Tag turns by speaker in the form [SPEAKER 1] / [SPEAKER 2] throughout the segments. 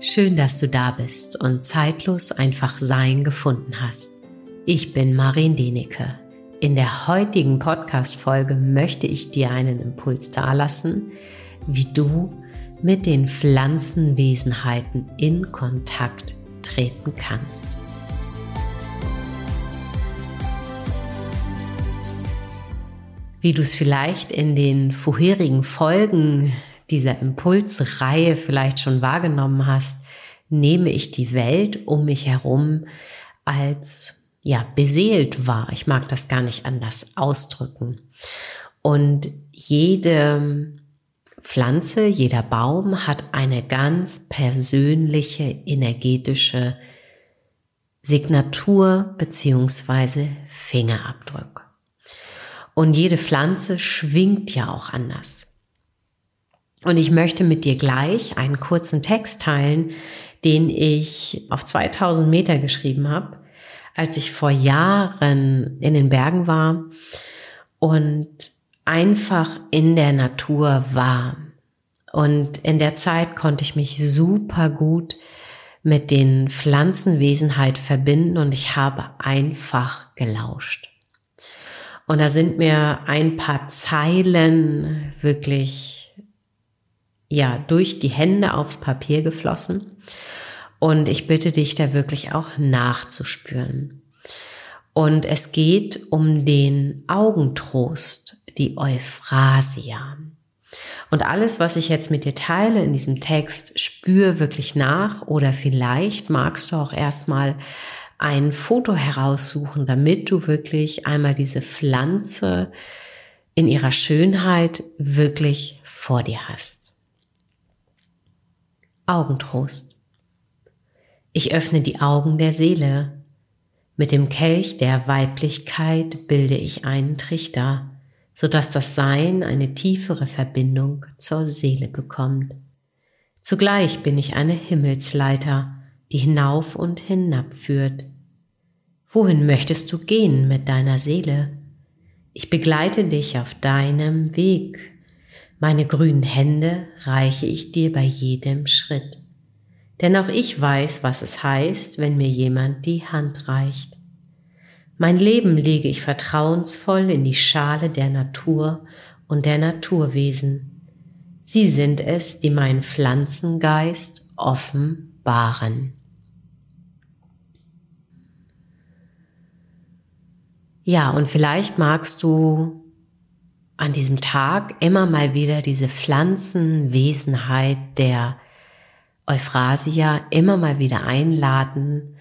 [SPEAKER 1] Schön, dass du da bist und zeitlos einfach Sein gefunden hast. Ich bin Marin Denecke. In der heutigen Podcast-Folge möchte ich dir einen Impuls dalassen, wie du mit den Pflanzenwesenheiten in Kontakt treten kannst. Wie du es vielleicht in den vorherigen Folgen dieser Impulsreihe vielleicht schon wahrgenommen hast, nehme ich die Welt um mich herum als ja beseelt wahr. Ich mag das gar nicht anders ausdrücken. Und jede Pflanze, jeder Baum hat eine ganz persönliche energetische Signatur beziehungsweise Fingerabdruck. Und jede Pflanze schwingt ja auch anders. Und ich möchte mit dir gleich einen kurzen Text teilen, den ich auf 2000 Meter geschrieben habe, als ich vor Jahren in den Bergen war und einfach in der Natur war. Und in der Zeit konnte ich mich super gut mit den Pflanzenwesenheit verbinden und ich habe einfach gelauscht. Und da sind mir ein paar Zeilen wirklich ja, durch die Hände aufs Papier geflossen. Und ich bitte dich da wirklich auch nachzuspüren. Und es geht um den Augentrost, die Euphrasia. Und alles, was ich jetzt mit dir teile in diesem Text, spür wirklich nach oder vielleicht magst du auch erstmal ein Foto heraussuchen, damit du wirklich einmal diese Pflanze in ihrer Schönheit wirklich vor dir hast. Augentrost. Ich öffne die Augen der Seele. Mit dem Kelch der Weiblichkeit bilde ich einen Trichter, so dass das Sein eine tiefere Verbindung zur Seele bekommt. Zugleich bin ich eine Himmelsleiter, die hinauf und hinab führt. Wohin möchtest du gehen mit deiner Seele? Ich begleite dich auf deinem Weg meine grünen Hände reiche ich dir bei jedem Schritt. Denn auch ich weiß, was es heißt, wenn mir jemand die Hand reicht. Mein Leben lege ich vertrauensvoll in die Schale der Natur und der Naturwesen. Sie sind es, die meinen Pflanzengeist offenbaren. Ja, und vielleicht magst du an diesem Tag immer mal wieder diese Pflanzenwesenheit der Euphrasia immer mal wieder einladen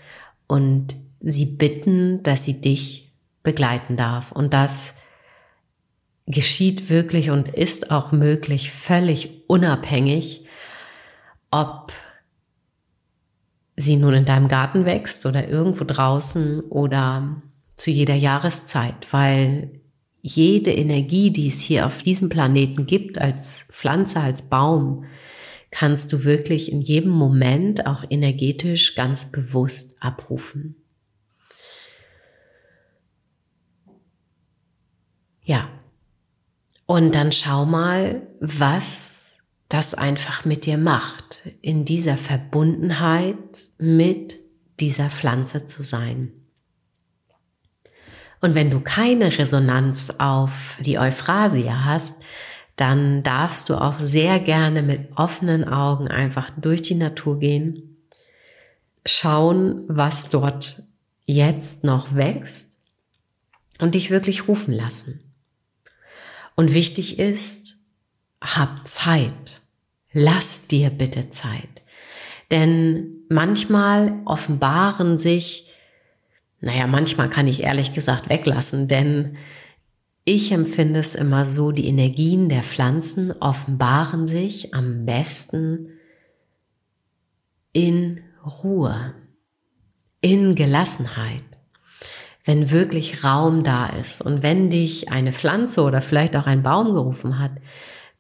[SPEAKER 1] und sie bitten, dass sie dich begleiten darf. Und das geschieht wirklich und ist auch möglich, völlig unabhängig, ob sie nun in deinem Garten wächst oder irgendwo draußen oder zu jeder Jahreszeit, weil jede Energie, die es hier auf diesem Planeten gibt, als Pflanze, als Baum, kannst du wirklich in jedem Moment auch energetisch ganz bewusst abrufen. Ja. Und dann schau mal, was das einfach mit dir macht, in dieser Verbundenheit mit dieser Pflanze zu sein. Und wenn du keine Resonanz auf die Euphrasia hast, dann darfst du auch sehr gerne mit offenen Augen einfach durch die Natur gehen, schauen, was dort jetzt noch wächst und dich wirklich rufen lassen. Und wichtig ist, hab Zeit. Lass dir bitte Zeit. Denn manchmal offenbaren sich naja, manchmal kann ich ehrlich gesagt weglassen, denn ich empfinde es immer so, die Energien der Pflanzen offenbaren sich am besten in Ruhe, in Gelassenheit, wenn wirklich Raum da ist und wenn dich eine Pflanze oder vielleicht auch ein Baum gerufen hat,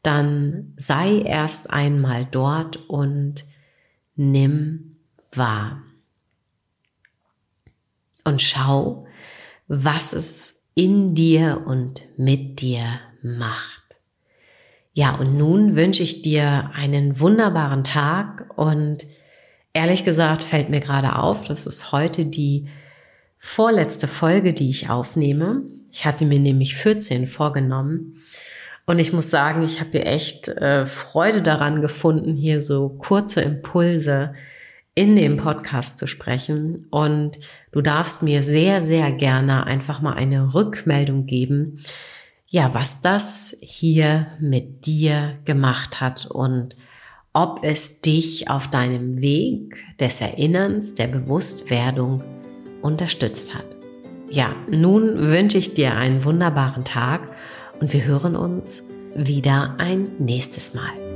[SPEAKER 1] dann sei erst einmal dort und nimm wahr und schau, was es in dir und mit dir macht. Ja, und nun wünsche ich dir einen wunderbaren Tag und ehrlich gesagt fällt mir gerade auf, das ist heute die vorletzte Folge, die ich aufnehme. Ich hatte mir nämlich 14 vorgenommen. Und ich muss sagen, ich habe hier echt äh, Freude daran gefunden, hier so kurze Impulse in dem Podcast zu sprechen. Und du darfst mir sehr, sehr gerne einfach mal eine Rückmeldung geben, ja, was das hier mit dir gemacht hat und ob es dich auf deinem Weg des Erinnerns, der Bewusstwerdung unterstützt hat. Ja, nun wünsche ich dir einen wunderbaren Tag und wir hören uns wieder ein nächstes Mal.